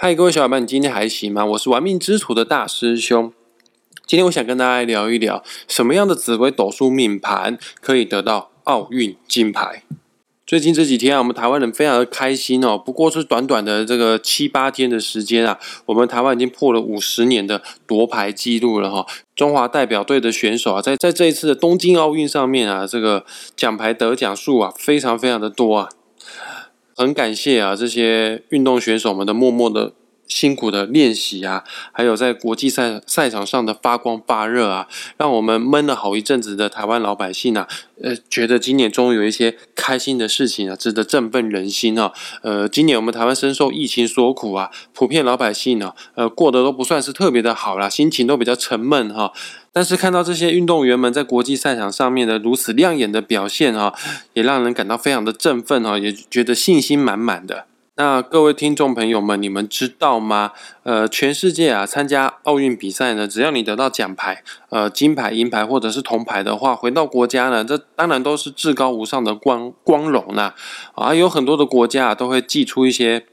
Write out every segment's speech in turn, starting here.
嗨，各位小伙伴，你今天还行吗？我是玩命之徒的大师兄。今天我想跟大家聊一聊，什么样的紫微斗数命盘可以得到奥运金牌。最近这几天啊，我们台湾人非常的开心哦。不过是短短的这个七八天的时间啊，我们台湾已经破了五十年的夺牌记录了哈。中华代表队的选手啊，在在这一次的东京奥运上面啊，这个奖牌得奖数啊，非常非常的多啊。很感谢啊，这些运动选手们的默默的辛苦的练习啊，还有在国际赛赛场上的发光发热啊，让我们闷了好一阵子的台湾老百姓啊，呃，觉得今年终于有一些开心的事情啊，值得振奋人心啊。呃，今年我们台湾深受疫情所苦啊，普遍老百姓呢，呃，过得都不算是特别的好啦，心情都比较沉闷哈。但是看到这些运动员们在国际赛场上面的如此亮眼的表现啊，也让人感到非常的振奋啊，也觉得信心满满的。那各位听众朋友们，你们知道吗？呃，全世界啊，参加奥运比赛呢，只要你得到奖牌，呃，金牌、银牌或者是铜牌的话，回到国家呢，这当然都是至高无上的光光荣啦。啊，有很多的国家啊，都会寄出一些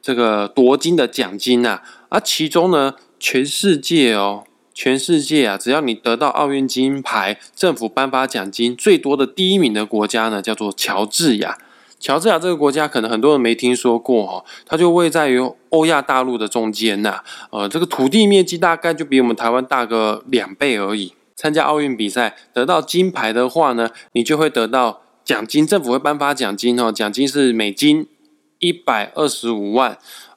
这个夺金的奖金呐。而其中呢，全世界哦。全世界啊，只要你得到奥运金牌，政府颁发奖金最多的第一名的国家呢，叫做乔治亚。乔治亚这个国家可能很多人没听说过哈，它就位在于欧亚大陆的中间呐。呃，这个土地面积大概就比我们台湾大个两倍而已。参加奥运比赛得到金牌的话呢，你就会得到奖金，政府会颁发奖金哦，奖金是美金一百二十五万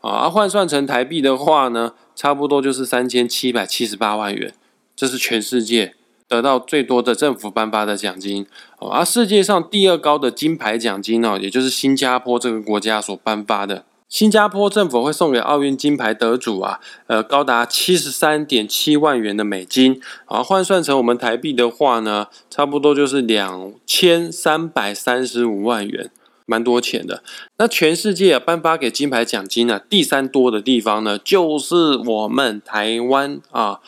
啊，换算成台币的话呢？差不多就是三千七百七十八万元，这是全世界得到最多的政府颁发的奖金。而世界上第二高的金牌奖金呢，也就是新加坡这个国家所颁发的。新加坡政府会送给奥运金牌得主啊，呃，高达七十三点七万元的美金，啊，换算成我们台币的话呢，差不多就是两千三百三十五万元。蛮多钱的，那全世界啊颁发给金牌奖金啊，第三多的地方呢，就是我们台湾啊。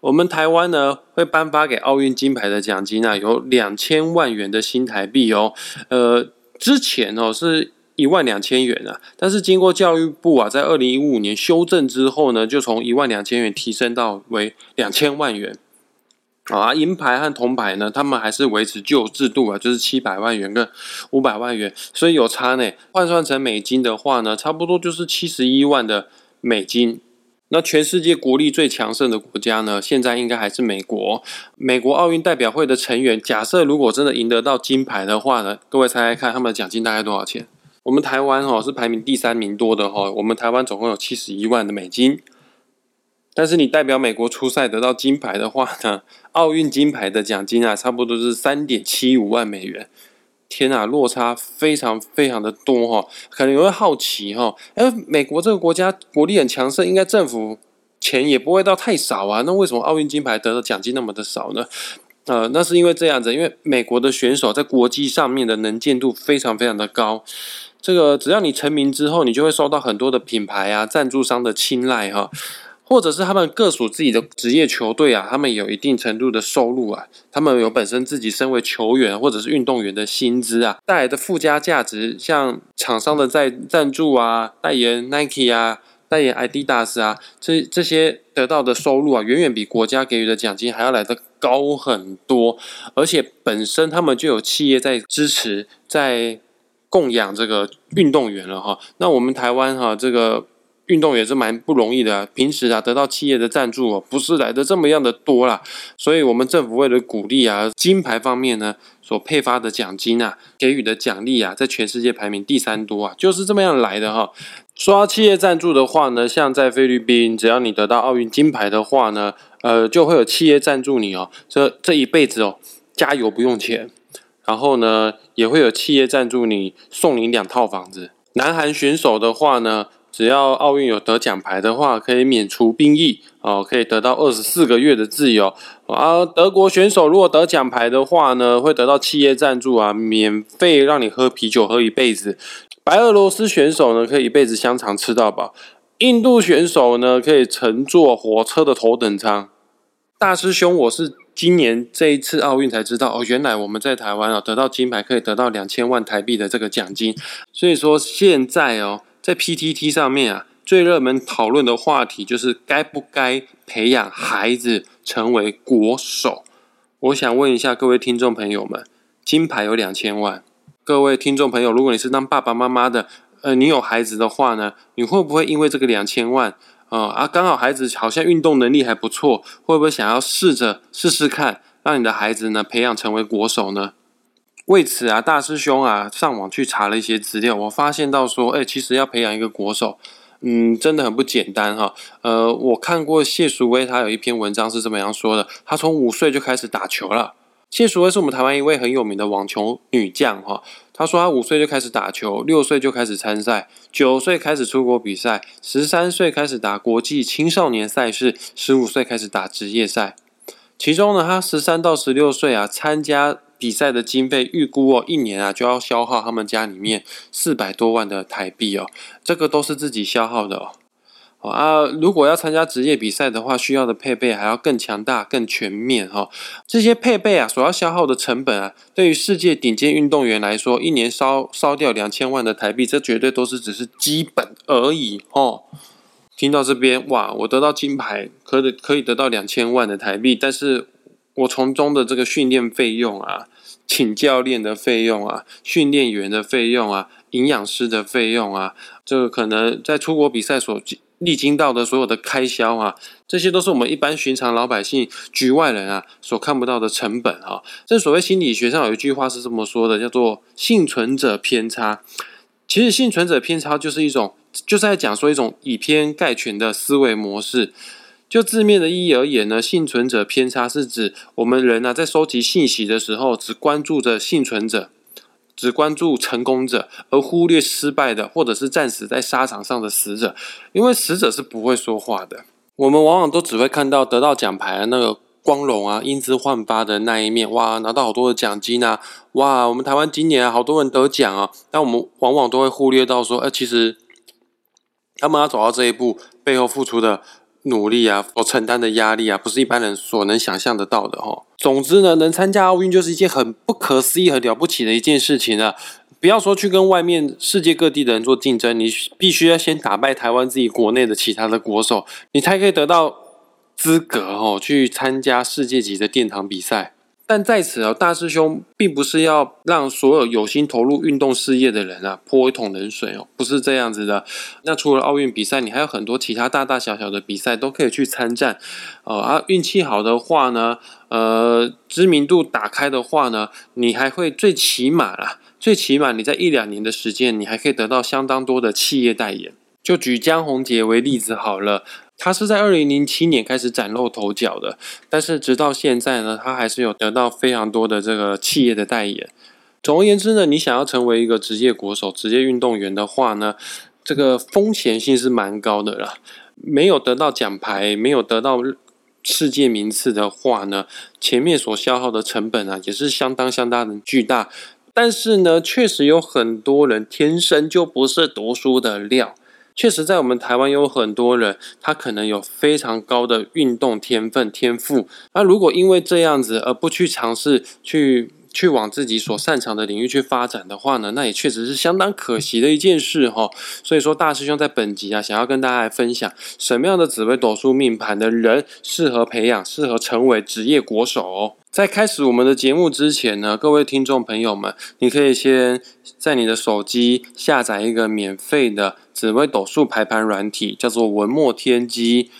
我们台湾呢会颁发给奥运金牌的奖金啊，有两千万元的新台币哦。呃，之前哦是一万两千元啊，但是经过教育部啊在二零一五年修正之后呢，就从一万两千元提升到为两千万元。啊，银牌和铜牌呢，他们还是维持旧制度啊，就是七百万元跟五百万元，所以有差呢。换算成美金的话呢，差不多就是七十一万的美金。那全世界国力最强盛的国家呢，现在应该还是美国。美国奥运代表会的成员，假设如果真的赢得到金牌的话呢，各位猜猜看，他们的奖金大概多少钱？我们台湾哦是排名第三名多的哈，我们台湾总共有七十一万的美金。但是你代表美国出赛得到金牌的话呢，奥运金牌的奖金啊，差不多是三点七五万美元。天啊，落差非常非常的多哈。可能有会好奇哈，哎，美国这个国家国力很强盛，应该政府钱也不会到太少啊。那为什么奥运金牌得的奖金那么的少呢？呃，那是因为这样子，因为美国的选手在国际上面的能见度非常非常的高。这个只要你成名之后，你就会受到很多的品牌啊、赞助商的青睐哈。或者是他们各属自己的职业球队啊，他们有一定程度的收入啊，他们有本身自己身为球员或者是运动员的薪资啊带来的附加价值，像厂商的在赞助啊、代言 Nike 啊、代言 Adidas 啊，这这些得到的收入啊，远远比国家给予的奖金还要来的高很多，而且本身他们就有企业在支持、在供养这个运动员了哈。那我们台湾哈这个。运动也是蛮不容易的，平时啊得到企业的赞助哦，不是来的这么样的多啦，所以我们政府为了鼓励啊金牌方面呢，所配发的奖金啊，给予的奖励啊，在全世界排名第三多啊，就是这么样来的哈。刷企业赞助的话呢，像在菲律宾，只要你得到奥运金牌的话呢，呃，就会有企业赞助你哦，这这一辈子哦，加油不用钱，然后呢，也会有企业赞助你，送你两套房子。南韩选手的话呢？只要奥运有得奖牌的话，可以免除兵役哦，可以得到二十四个月的自由。而德国选手如果得奖牌的话呢，会得到企业赞助啊，免费让你喝啤酒喝一辈子。白俄罗斯选手呢，可以一辈子香肠吃到饱。印度选手呢，可以乘坐火车的头等舱。大师兄，我是今年这一次奥运才知道哦，原来我们在台湾啊，得到金牌可以得到两千万台币的这个奖金。所以说现在哦。在 PTT 上面啊，最热门讨论的话题就是该不该培养孩子成为国手。我想问一下各位听众朋友们，金牌有两千万，各位听众朋友，如果你是当爸爸妈妈的，呃，你有孩子的话呢，你会不会因为这个两千万，呃啊，刚好孩子好像运动能力还不错，会不会想要试着试试看，让你的孩子呢培养成为国手呢？为此啊，大师兄啊，上网去查了一些资料，我发现到说，哎，其实要培养一个国手。嗯，真的很不简单哈。呃，我看过谢淑薇，她有一篇文章是这么样说的：，她从五岁就开始打球了。谢淑薇是我们台湾一位很有名的网球女将哈。她说她五岁就开始打球，六岁就开始参赛，九岁开始出国比赛，十三岁开始打国际青少年赛事，十五岁开始打职业赛。其中呢，她十三到十六岁啊，参加。比赛的经费预估哦，一年啊就要消耗他们家里面四百多万的台币哦，这个都是自己消耗的哦。啊，如果要参加职业比赛的话，需要的配备还要更强大、更全面哈。这些配备啊，所要消耗的成本啊，对于世界顶尖运动员来说，一年烧烧掉两千万的台币，这绝对都是只是基本而已哦。听到这边哇，我得到金牌，可以可以得到两千万的台币，但是。我从中的这个训练费用啊，请教练的费用啊，训练员的费用啊，营养师的费用啊，这个可能在出国比赛所历经到的所有的开销啊，这些都是我们一般寻常老百姓、局外人啊所看不到的成本啊。正所谓心理学上有一句话是这么说的，叫做“幸存者偏差”。其实幸存者偏差就是一种，就是在讲说一种以偏概全的思维模式。就字面的意义而言呢，幸存者偏差是指我们人呢在收集信息的时候，只关注着幸存者，只关注成功者，而忽略失败的或者是战死在沙场上的死者，因为死者是不会说话的。我们往往都只会看到得到奖牌的那个光荣啊、英姿焕发的那一面，哇，拿到好多的奖金啊，哇，我们台湾今年好多人得奖啊，但我们往往都会忽略到说，哎，其实他们要走到这一步背后付出的。努力啊，所承担的压力啊，不是一般人所能想象得到的哈。总之呢，能参加奥运就是一件很不可思议、很了不起的一件事情啊！不要说去跟外面世界各地的人做竞争，你必须要先打败台湾自己国内的其他的国手，你才可以得到资格哦，去参加世界级的殿堂比赛。但在此啊，大师兄并不是要让所有有心投入运动事业的人啊泼一桶冷水哦，不是这样子的。那除了奥运比赛，你还有很多其他大大小小的比赛都可以去参战。哦啊，运气好的话呢，呃，知名度打开的话呢，你还会最起码啦，最起码你在一两年的时间，你还可以得到相当多的企业代言。就举江宏杰为例子好了。他是在二零零七年开始崭露头角的，但是直到现在呢，他还是有得到非常多的这个企业的代言。总而言之呢，你想要成为一个职业国手、职业运动员的话呢，这个风险性是蛮高的啦。没有得到奖牌，没有得到世界名次的话呢，前面所消耗的成本啊，也是相当相当的巨大。但是呢，确实有很多人天生就不是读书的料。确实，在我们台湾有很多人，他可能有非常高的运动天分天赋。那如果因为这样子而不去尝试去去往自己所擅长的领域去发展的话呢，那也确实是相当可惜的一件事哈。所以说，大师兄在本集啊，想要跟大家来分享什么样的紫微斗数命盘的人适合培养，适合成为职业国手。在开始我们的节目之前呢，各位听众朋友们，你可以先在你的手机下载一个免费的紫微斗数排盘软体，叫做文墨天机。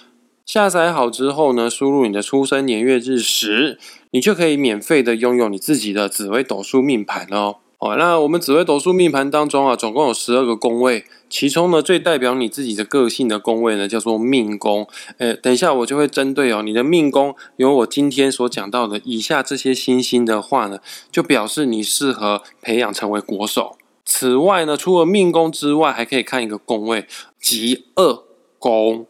下载好之后呢，输入你的出生年月日时，你就可以免费的拥有你自己的紫微斗数命盘哦。哦，那我们紫微斗数命盘当中啊，总共有十二个宫位，其中呢最代表你自己的个性的宫位呢，叫做命宫。诶，等一下我就会针对哦你的命宫有我今天所讲到的以下这些星星的话呢，就表示你适合培养成为国手。此外呢，除了命宫之外，还可以看一个宫位，极恶宫。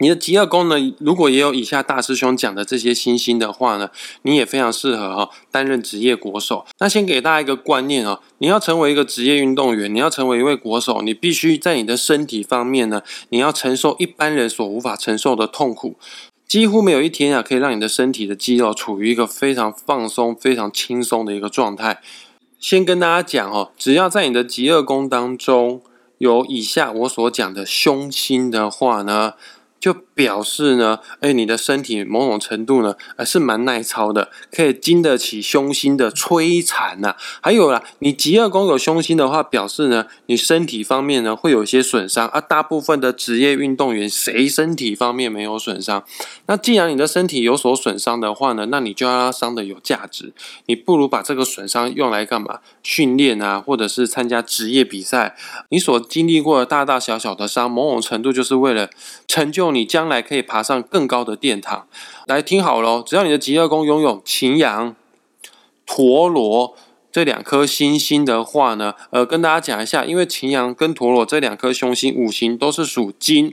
你的极恶宫呢，如果也有以下大师兄讲的这些星星的话呢，你也非常适合哈担任职业国手。那先给大家一个观念哦，你要成为一个职业运动员，你要成为一位国手，你必须在你的身体方面呢，你要承受一般人所无法承受的痛苦。几乎没有一天啊，可以让你的身体的肌肉处于一个非常放松、非常轻松的一个状态。先跟大家讲哦，只要在你的极恶宫当中。有以下我所讲的凶星的话呢？就表示呢，哎，你的身体某种程度呢，呃，是蛮耐操的，可以经得起凶星的摧残呐。还有啦，你极恶宫有凶星的话，表示呢，你身体方面呢会有一些损伤啊。大部分的职业运动员，谁身体方面没有损伤？那既然你的身体有所损伤的话呢，那你就要让伤的有价值。你不如把这个损伤用来干嘛？训练啊，或者是参加职业比赛。你所经历过的大大小小的伤，某种程度就是为了成就。你将来可以爬上更高的殿堂。来听好喽，只要你的极恶宫拥有擎羊、陀螺这两颗星星的话呢，呃，跟大家讲一下，因为擎羊跟陀螺这两颗凶星五行都是属金，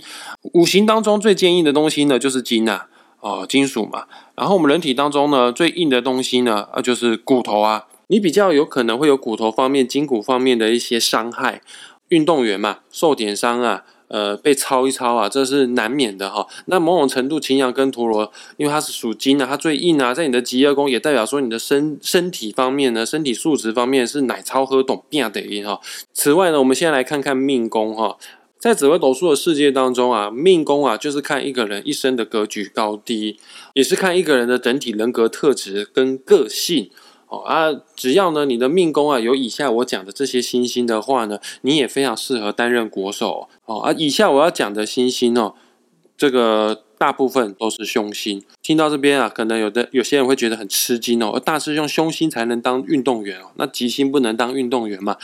五行当中最坚硬的东西呢就是金呐，哦，金属嘛。然后我们人体当中呢最硬的东西呢，呃，就是骨头啊。你比较有可能会有骨头方面、筋骨方面的一些伤害，运动员嘛，受点伤啊。呃，被抄一抄啊，这是难免的哈。那某种程度，擎羊跟陀螺，因为它是属金啊，它最硬啊，在你的极恶宫，也代表说你的身身体方面呢，身体素质方面是奶超喝懂变的音哈。此外呢，我们先来看看命宫哈，在紫微斗数的世界当中啊，命宫啊，就是看一个人一生的格局高低，也是看一个人的整体人格特质跟个性。哦啊，只要呢你的命宫啊有以下我讲的这些星星的话呢，你也非常适合担任国手哦啊。以下我要讲的星星哦，这个大部分都是凶星。听到这边啊，可能有的有些人会觉得很吃惊哦，大师兄凶星才能当运动员哦，那吉星不能当运动员嘛？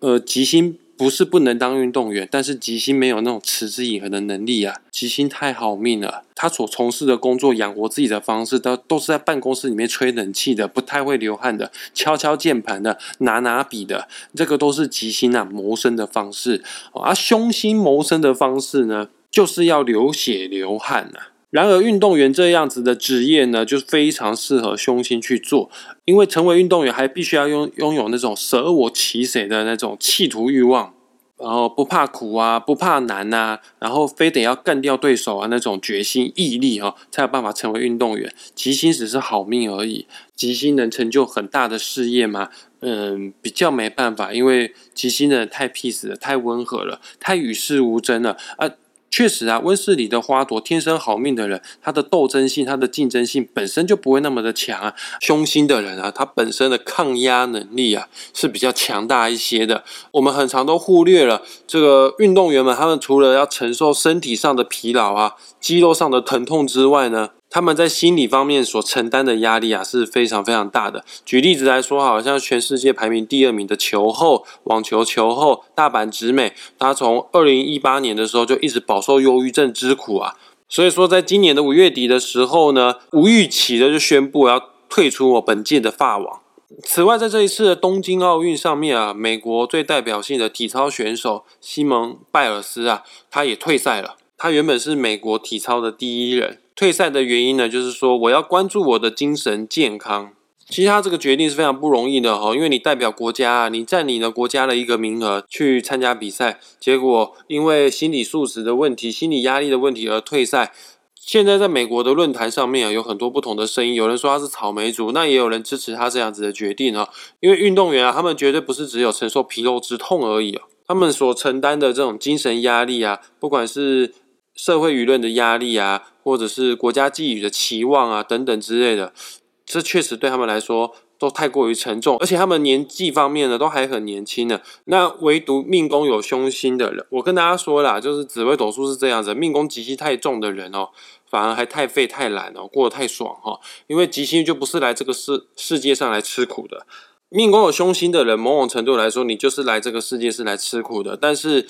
呃，吉星。不是不能当运动员，但是吉星没有那种持之以恒的能力啊！吉星太好命了，他所从事的工作养活自己的方式，都都是在办公室里面吹冷气的，不太会流汗的，敲敲键盘的，拿拿笔的，这个都是吉星啊谋生的方式。而凶星谋生的方式呢，就是要流血流汗啊。然而，运动员这样子的职业呢，就非常适合凶星去做，因为成为运动员还必须要拥拥有那种舍我其谁的那种企图欲望，然后不怕苦啊，不怕难啊，然后非得要干掉对手啊那种决心毅力哦，才有办法成为运动员。吉星只是好命而已，吉星能成就很大的事业吗？嗯，比较没办法，因为吉星的人太 peace 了，太温和了，太与世无争了啊。确实啊，温室里的花朵，天生好命的人，他的斗争性、他的竞争性本身就不会那么的强啊。凶心的人啊，他本身的抗压能力啊是比较强大一些的。我们很常都忽略了这个运动员们，他们除了要承受身体上的疲劳啊、肌肉上的疼痛之外呢。他们在心理方面所承担的压力啊是非常非常大的。举例子来说，好像全世界排名第二名的球后，网球球后大阪直美，她从二零一八年的时候就一直饱受忧郁症之苦啊。所以说，在今年的五月底的时候呢，无预期的就宣布要退出我本届的法网。此外，在这一次的东京奥运上面啊，美国最代表性的体操选手西蒙拜尔斯啊，他也退赛了。他原本是美国体操的第一人。退赛的原因呢，就是说我要关注我的精神健康。其实他这个决定是非常不容易的哈，因为你代表国家啊，你占你的国家的一个名额去参加比赛，结果因为心理素质的问题、心理压力的问题而退赛。现在在美国的论坛上面啊，有很多不同的声音，有人说他是草莓族，那也有人支持他这样子的决定哈。因为运动员啊，他们绝对不是只有承受皮肉之痛而已哦，他们所承担的这种精神压力啊，不管是社会舆论的压力啊。或者是国家寄予的期望啊，等等之类的，这确实对他们来说都太过于沉重，而且他们年纪方面呢都还很年轻呢。那唯独命宫有凶星的人，我跟大家说啦，就是紫微斗数是这样子，命宫吉星太重的人哦，反而还太废太懒哦，过得太爽哈。因为吉星就不是来这个世世界上来吃苦的，命宫有凶星的人，某种程度来说，你就是来这个世界是来吃苦的，但是。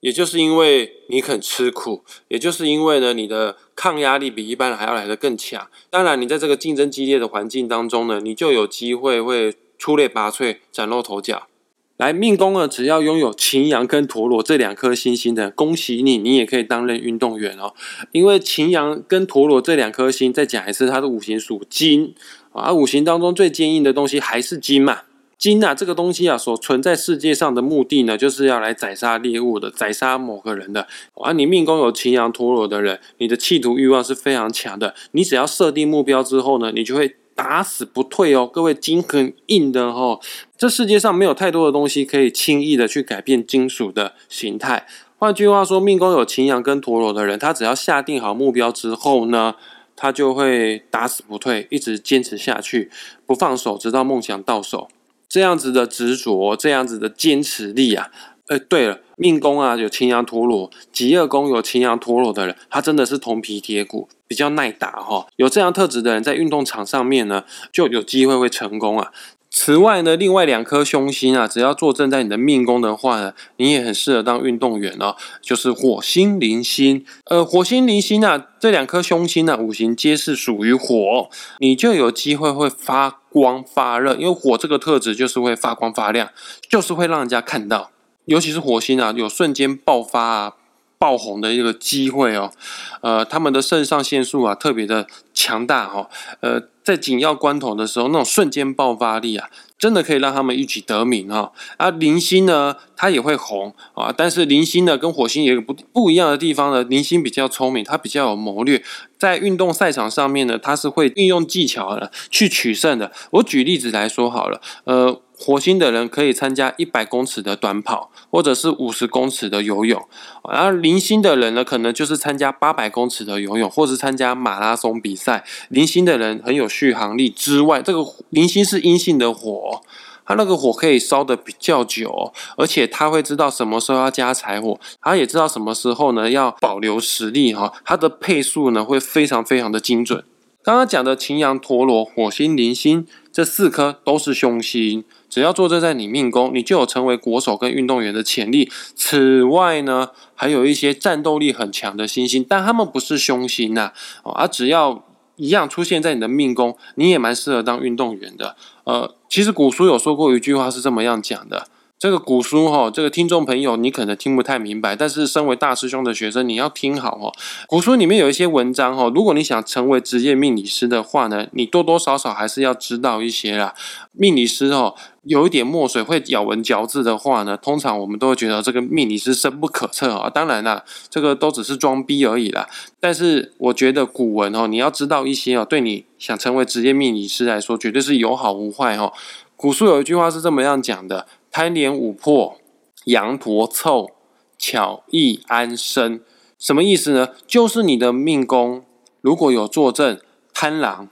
也就是因为你肯吃苦，也就是因为呢，你的抗压力比一般人还要来得更强。当然，你在这个竞争激烈的环境当中呢，你就有机会会出类拔萃、崭露头角。来，命宫呢，只要拥有擎羊跟陀螺这两颗星星的，恭喜你，你也可以担任运动员哦。因为擎羊跟陀螺这两颗星，再讲一次，它的五行属金啊，五行当中最坚硬的东西还是金嘛。金啊，这个东西啊，所存在世界上的目的呢，就是要来宰杀猎物的，宰杀某个人的。而你命宫有擎羊陀螺的人，你的企图欲望是非常强的。你只要设定目标之后呢，你就会打死不退哦。各位金很硬的哦，这世界上没有太多的东西可以轻易的去改变金属的形态。换句话说，命宫有擎羊跟陀螺的人，他只要下定好目标之后呢，他就会打死不退，一直坚持下去，不放手，直到梦想到手。这样子的执着，这样子的坚持力啊！哎，对了，命宫啊有擎羊陀螺，极恶宫有擎羊陀螺的人，他真的是铜皮铁骨，比较耐打哈。有这样特质的人，在运动场上面呢，就有机会会成功啊。此外呢，另外两颗凶星啊，只要坐镇在你的命宫的话呢，你也很适合当运动员哦。就是火星、铃星，呃，火星、铃星啊，这两颗凶星呢，五行皆是属于火，你就有机会会发光发热，因为火这个特质就是会发光发亮，就是会让人家看到。尤其是火星啊，有瞬间爆发啊、爆红的一个机会哦。呃，他们的肾上腺素啊特别的强大哈。呃，在紧要关头的时候，那种瞬间爆发力啊，真的可以让他们一举得名哈。啊，零星呢，它也会红啊，但是零星呢跟火星也有不不一样的地方呢。零星比较聪明，它比较有谋略，在运动赛场上面呢，它是会运用技巧的去取胜的。我举例子来说好了，呃。火星的人可以参加一百公尺的短跑，或者是五十公尺的游泳；而零星的人呢，可能就是参加八百公尺的游泳，或是参加马拉松比赛。在零星的人很有续航力之外，这个零星是阴性的火，它那个火可以烧的比较久，而且他会知道什么时候要加柴火，他也知道什么时候呢要保留实力哈，它的配速呢会非常非常的精准。刚刚讲的擎羊、陀螺、火星、零星这四颗都是凶星。只要坐镇在你命宫，你就有成为国手跟运动员的潜力。此外呢，还有一些战斗力很强的星星，但他们不是凶星呐。哦，而只要一样出现在你的命宫，你也蛮适合当运动员的。呃，其实古书有说过一句话是这么样讲的。这个古书哈，这个听众朋友你可能听不太明白，但是身为大师兄的学生，你要听好哦。古书里面有一些文章哈，如果你想成为职业命理师的话呢，你多多少少还是要知道一些啦。命理师哦，有一点墨水会咬文嚼字的话呢，通常我们都会觉得这个命理师深不可测啊。当然啦，这个都只是装逼而已啦。但是我觉得古文哦，你要知道一些哦，对你想成为职业命理师来说，绝对是有好无坏哈。古书有一句话是这么样讲的。贪廉五破，羊驼凑，巧易安身，什么意思呢？就是你的命宫如果有坐镇贪狼，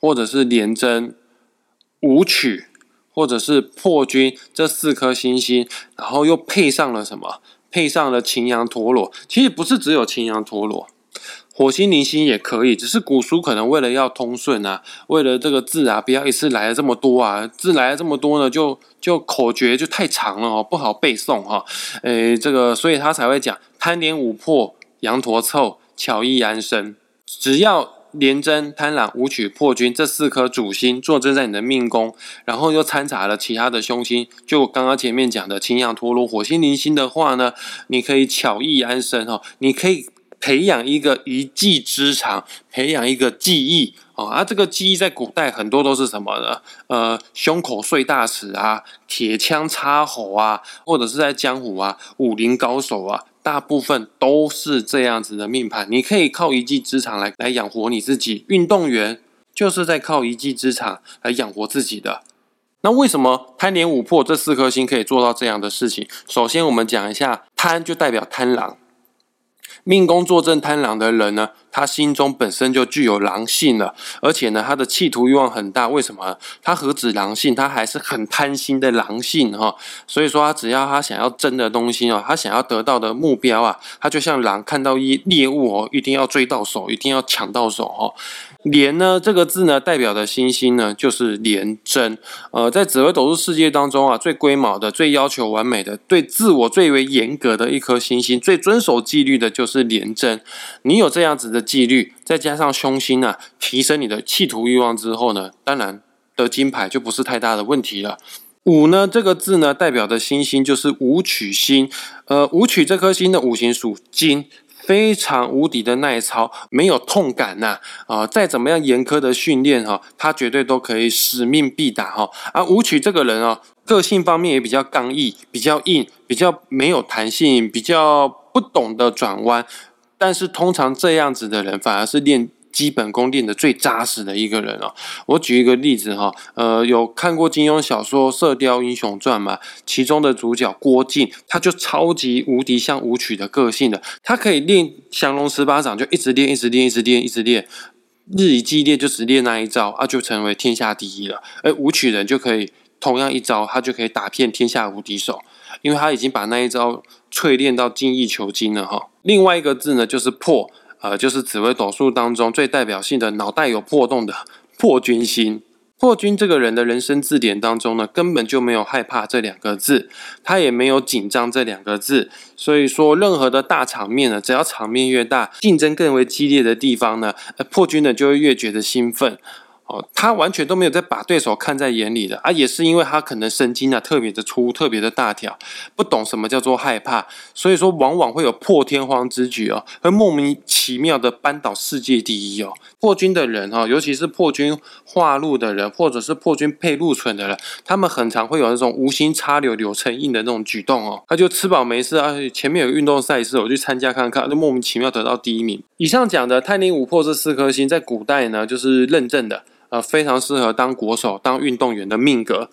或者是廉贞、武曲，或者是破军这四颗星星，然后又配上了什么？配上了擎羊陀螺。其实不是只有擎羊陀螺。火星、零星也可以，只是古书可能为了要通顺啊，为了这个字啊，不要一次来了这么多啊，字来了这么多呢，就就口诀就太长了哦，不好背诵哈。诶，这个所以他才会讲贪廉五破，羊驼凑，巧易安身。只要廉贞、贪狼、武曲、破军这四颗主星坐镇在你的命宫，然后又掺杂了其他的凶星，就刚刚前面讲的青羊、陀螺、火星、零星的话呢，你可以巧意安身哈，你可以。培养一个一技之长，培养一个技艺啊！啊，这个技艺在古代很多都是什么呢？呃，胸口碎大石啊，铁枪插喉啊，或者是在江湖啊，武林高手啊，大部分都是这样子的命盘。你可以靠一技之长来来养活你自己。运动员就是在靠一技之长来养活自己的。那为什么贪廉五破这四颗星可以做到这样的事情？首先，我们讲一下贪，就代表贪狼。命宫坐镇贪狼的人呢，他心中本身就具有狼性了，而且呢，他的企图欲望很大。为什么？他何止狼性，他还是很贪心的狼性哈。所以说，他只要他想要争的东西哦，他想要得到的目标啊，他就像狼看到一猎物哦，一定要追到手，一定要抢到手哈。廉呢这个字呢，代表的星星呢，就是廉贞。呃，在紫微斗数世界当中啊，最龟毛的、最要求完美的、对自我最为严格的一颗星星，最遵守纪律的，就是廉贞。你有这样子的纪律，再加上凶星啊，提升你的企图欲望之后呢，当然得金牌就不是太大的问题了。五呢这个字呢，代表的星星就是武曲星。呃，武曲这颗星的五行属金。非常无敌的耐操，没有痛感呐啊！再怎么样严苛的训练哈，他绝对都可以使命必达哈。而武曲这个人啊，个性方面也比较刚毅，比较硬，比较没有弹性，比较不懂得转弯。但是通常这样子的人，反而是练基本功练得最扎实的一个人哦。我举一个例子哈，呃，有看过金庸小说《射雕英雄传》嘛？其中的主角郭靖，他就超级无敌像武曲的个性的，他可以练降龙十八掌，就一直练，一直练，一直练，一直练。日以继夜就只练那一招啊，就成为天下第一了。而武曲人就可以同样一招，他就可以打遍天下无敌手，因为他已经把那一招淬炼到精益求精了哈。另外一个字呢，就是破，呃，就是紫微斗数当中最代表性的脑袋有破洞的破军星。破军这个人的人生字典当中呢，根本就没有害怕这两个字，他也没有紧张这两个字。所以说，任何的大场面呢，只要场面越大，竞争更为激烈的地方呢，破军呢就会越觉得兴奋。哦，他完全都没有在把对手看在眼里的啊，也是因为他可能神经啊特别的粗，特别的大条，不懂什么叫做害怕，所以说往往会有破天荒之举哦，会莫名其妙的扳倒世界第一哦。破军的人哈，尤其是破军化禄的人，或者是破军配禄存的人，他们很常会有那种无心插柳柳成荫的那种举动哦。他就吃饱没事啊，前面有运动赛事，我去参加看看，就莫名其妙得到第一名。以上讲的太宁五破这四颗星，在古代呢，就是认证的。呃，非常适合当国手、当运动员的命格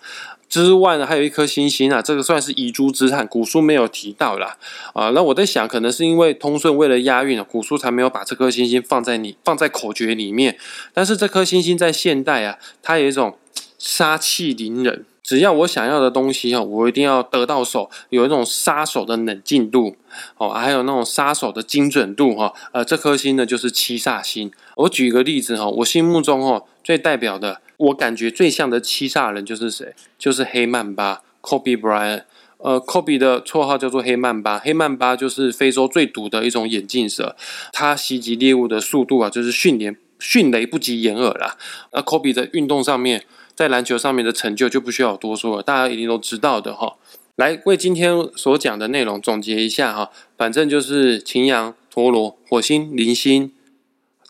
之外呢，还有一颗星星啊，这个算是遗珠之憾，古书没有提到啦。啊。那我在想，可能是因为通顺为了押韵古书才没有把这颗星星放在你放在口诀里面。但是这颗星星在现代啊，它有一种杀气凌人。只要我想要的东西哈，我一定要得到手，有一种杀手的冷静度哦，还有那种杀手的精准度哈。呃，这颗星呢就是七煞星。我举一个例子哈，我心目中哈最代表的，我感觉最像的七煞人就是谁？就是黑曼巴 （Kobe Bryant）。呃，Kobe 的绰号叫做黑曼巴，黑曼巴就是非洲最毒的一种眼镜蛇，它袭击猎物的速度啊，就是迅雷迅雷不及掩耳啦。那 Kobe 在运动上面。在篮球上面的成就就不需要多说了，大家一定都知道的哈。来为今天所讲的内容总结一下哈，反正就是擎羊、陀螺、火星、铃星、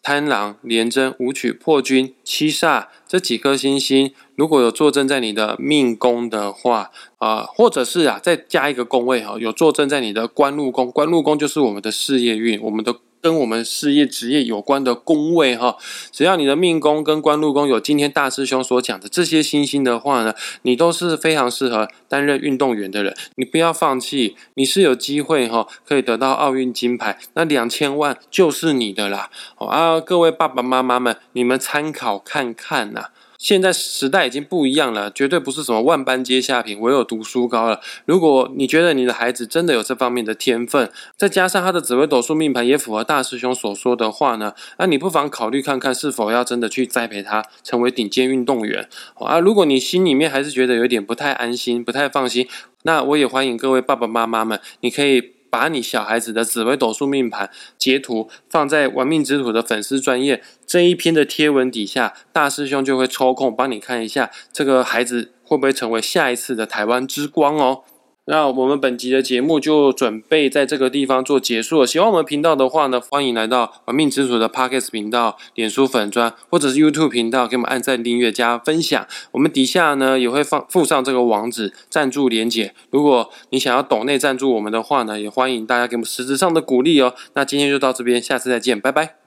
贪狼、廉贞、武曲、破军、七煞这几颗星星，如果有坐镇在你的命宫的话啊，或者是啊再加一个宫位哈，有坐镇在你的官禄宫，官禄宫就是我们的事业运，我们的。跟我们事业职业有关的宫位哈，只要你的命宫跟官禄宫有今天大师兄所讲的这些星星的话呢，你都是非常适合担任运动员的人。你不要放弃，你是有机会哈，可以得到奥运金牌，那两千万就是你的啦。啊，各位爸爸妈妈们，你们参考看看呐。现在时代已经不一样了，绝对不是什么万般皆下品，唯有读书高了。如果你觉得你的孩子真的有这方面的天分，再加上他的紫微斗数命盘也符合大师兄所说的话呢，那你不妨考虑看看是否要真的去栽培他成为顶尖运动员啊。如果你心里面还是觉得有点不太安心、不太放心，那我也欢迎各位爸爸妈妈们，你可以。把你小孩子的紫微斗数命盘截图放在玩命之徒的粉丝专业这一篇的贴文底下，大师兄就会抽空帮你看一下这个孩子会不会成为下一次的台湾之光哦。那我们本集的节目就准备在这个地方做结束了。喜欢我们频道的话呢，欢迎来到玩命之主的 Podcast 频道、脸书粉砖或者是 YouTube 频道，给我们按赞、订阅、加分享。我们底下呢也会放附上这个网址赞助连结。如果你想要抖内赞助我们的话呢，也欢迎大家给我们实质上的鼓励哦。那今天就到这边，下次再见，拜拜。